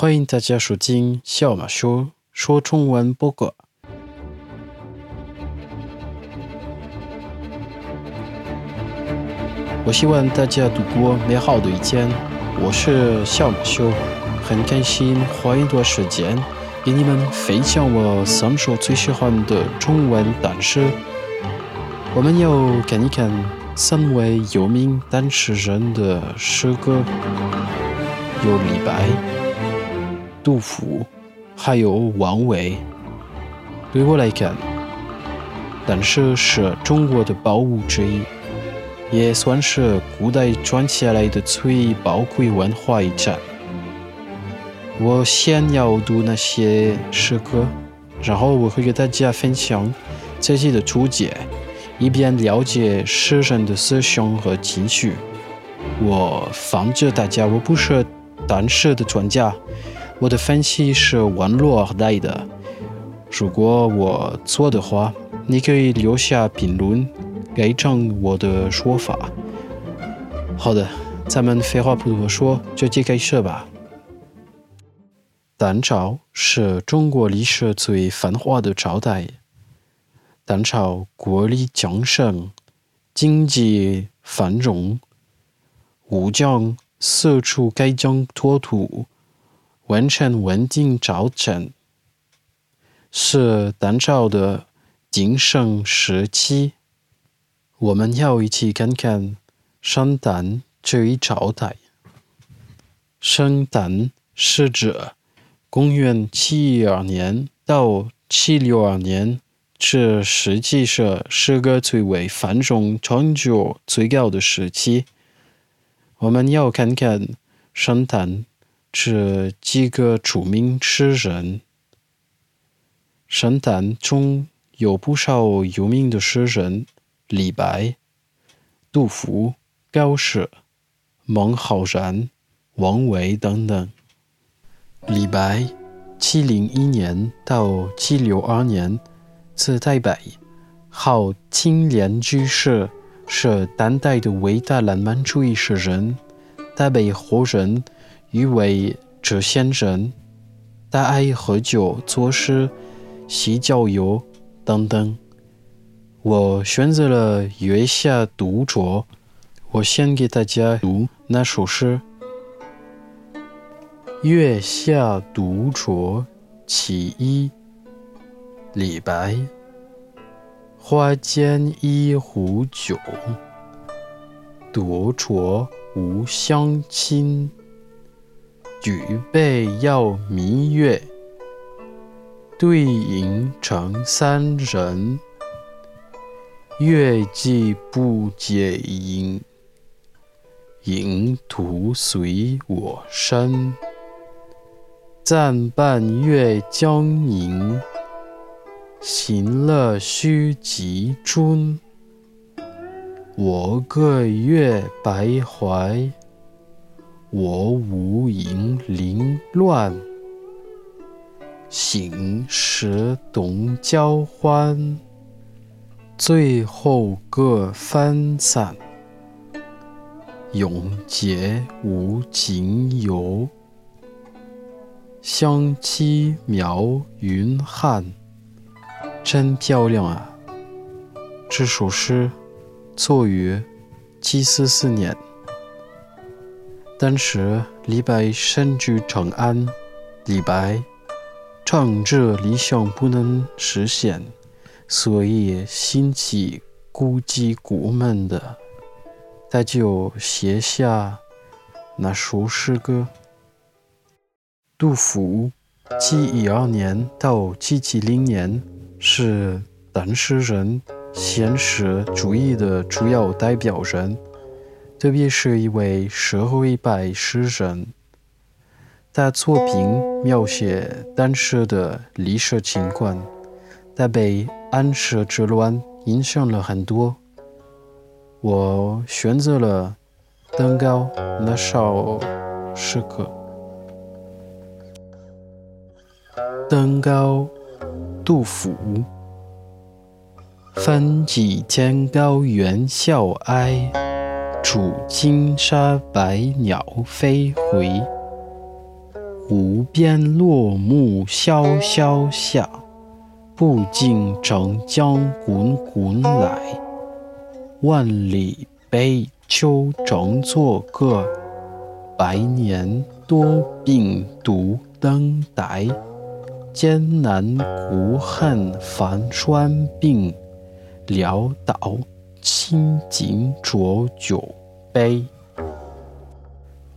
欢迎大家收听小马说说中文播客。我希望大家度过美好的一天。我是小马修，很开心花一段时间给你们分享我三首最喜欢的中文单词。我们要看一看三位有名单词人的诗歌，有李白、杜甫，还有王维。对我来看，单词是中国的宝物之一。也算是古代传下来的最宝贵文化遗产。我先要读那些诗歌，然后我会给大家分享自己的注解，以便了解诗人的思想和情绪。我防着大家，我不是单诗的专家，我的分析是网络而来的。如果我错的话，你可以留下评论。改正我的说法。好的，咱们废话不多说，就接开始吧。唐朝是中国历史最繁华的朝代。唐朝国力强盛，经济繁荣，武将四处开疆拓土，完成稳定朝政，是唐朝的鼎盛时期。我们要一起看看商唐这一朝代。商唐是指公元七一二年到七六二年，这实际上是个最为繁荣、成就最高的时期。我们要看看商唐这几个著名诗人。商唐中有不少有名的诗人。李白、杜甫、高适、孟浩然、王维等等。李白，七零一年到七六二年，字太白，号青莲居士，是当代的伟大浪漫主义诗人。他被后人誉为“谪仙人”，他爱喝酒、作诗、习交友等等。我选择了《月下独酌》，我先给大家读那首诗：《月下独酌其一》，李白。花间一壶酒，独酌无相亲。举杯邀明月，对影成三人。月既不解饮，影徒随我身。暂伴月将盈，行乐须及春。我歌月徘徊，我舞银铃乱。醒时同交欢。最后各分散，永结无尽游。相期邈云汉，真漂亮啊！这首诗作于七四四年，当时李白身居长安，李白唱这理想不能实现。所以，心起孤寂苦闷的，他就写下那首诗歌。杜甫，七一二年到七七零年，是当时人现实主义的主要代表人，特别是一位社会派诗人。他作品描写当时的历史情况。他被安史之乱影响了很多。我选择了《登高》那首诗歌。《登高》，杜甫。奋起天高猿啸哀，处金沙百鸟飞回。无边落木萧萧下，不尽长江滚滚来。万里悲秋常作客，百年多病独登台。艰难苦恨繁霜鬓，潦倒青井浊酒杯。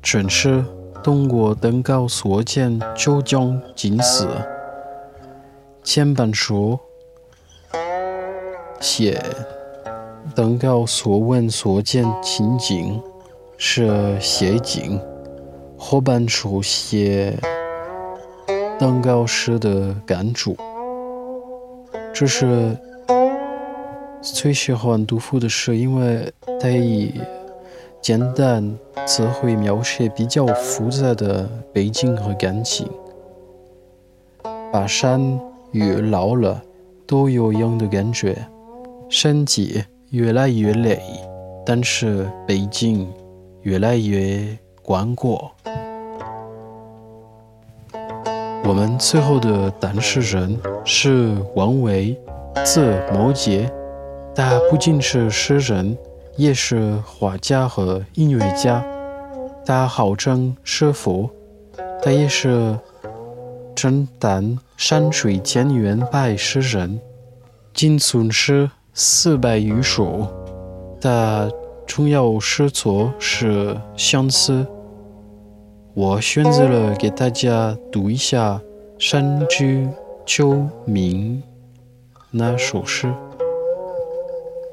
全诗通过登高所见就将近似。前半说写登高所闻所见情景是写景，后半说写登高时的感触。这是最喜欢杜甫的诗，因为他以简单。词汇描写比较复杂的背景和感情，把山越老了都有样的感觉，身体越来越累，但是背景越来越广阔。我们最后的当事人是王维，字摩诘，他不仅是诗人，也是画家和音乐家。他号称诗佛，他也是承担山水田园派诗人，仅存诗四百余首。他重要诗作是相思。我选择了给大家读一下《山居秋暝》那首诗，《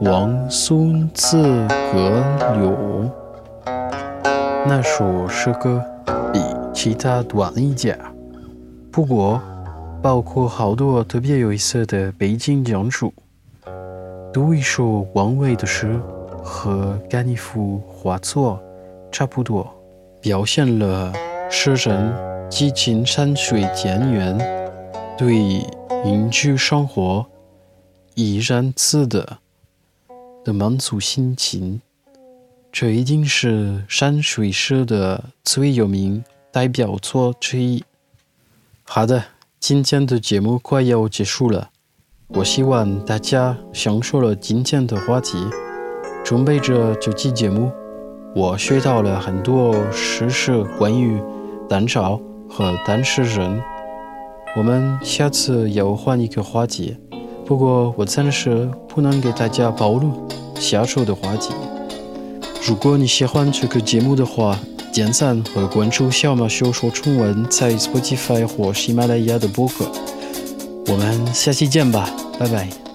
王孙自隔柳。那首诗歌比其他短一点，不过包括好多特别有意思的背景讲述。读一首王维的诗和看一幅画作差不多，表现了诗人激情山水田园，对隐居生活怡然自得的满足心情。这一定是山水诗的最有名代表作之一。好的，今天的节目快要结束了，我希望大家享受了今天的话题。准备着这期节目，我学到了很多诗事关于单朝和单诗人。我们下次要换一个话题，不过我暂时不能给大家暴露下手的话题。如果你喜欢这个节目的话，点赞和关注小马修说中文在 Spotify 或喜马拉雅的播客。我们下期见吧，拜拜。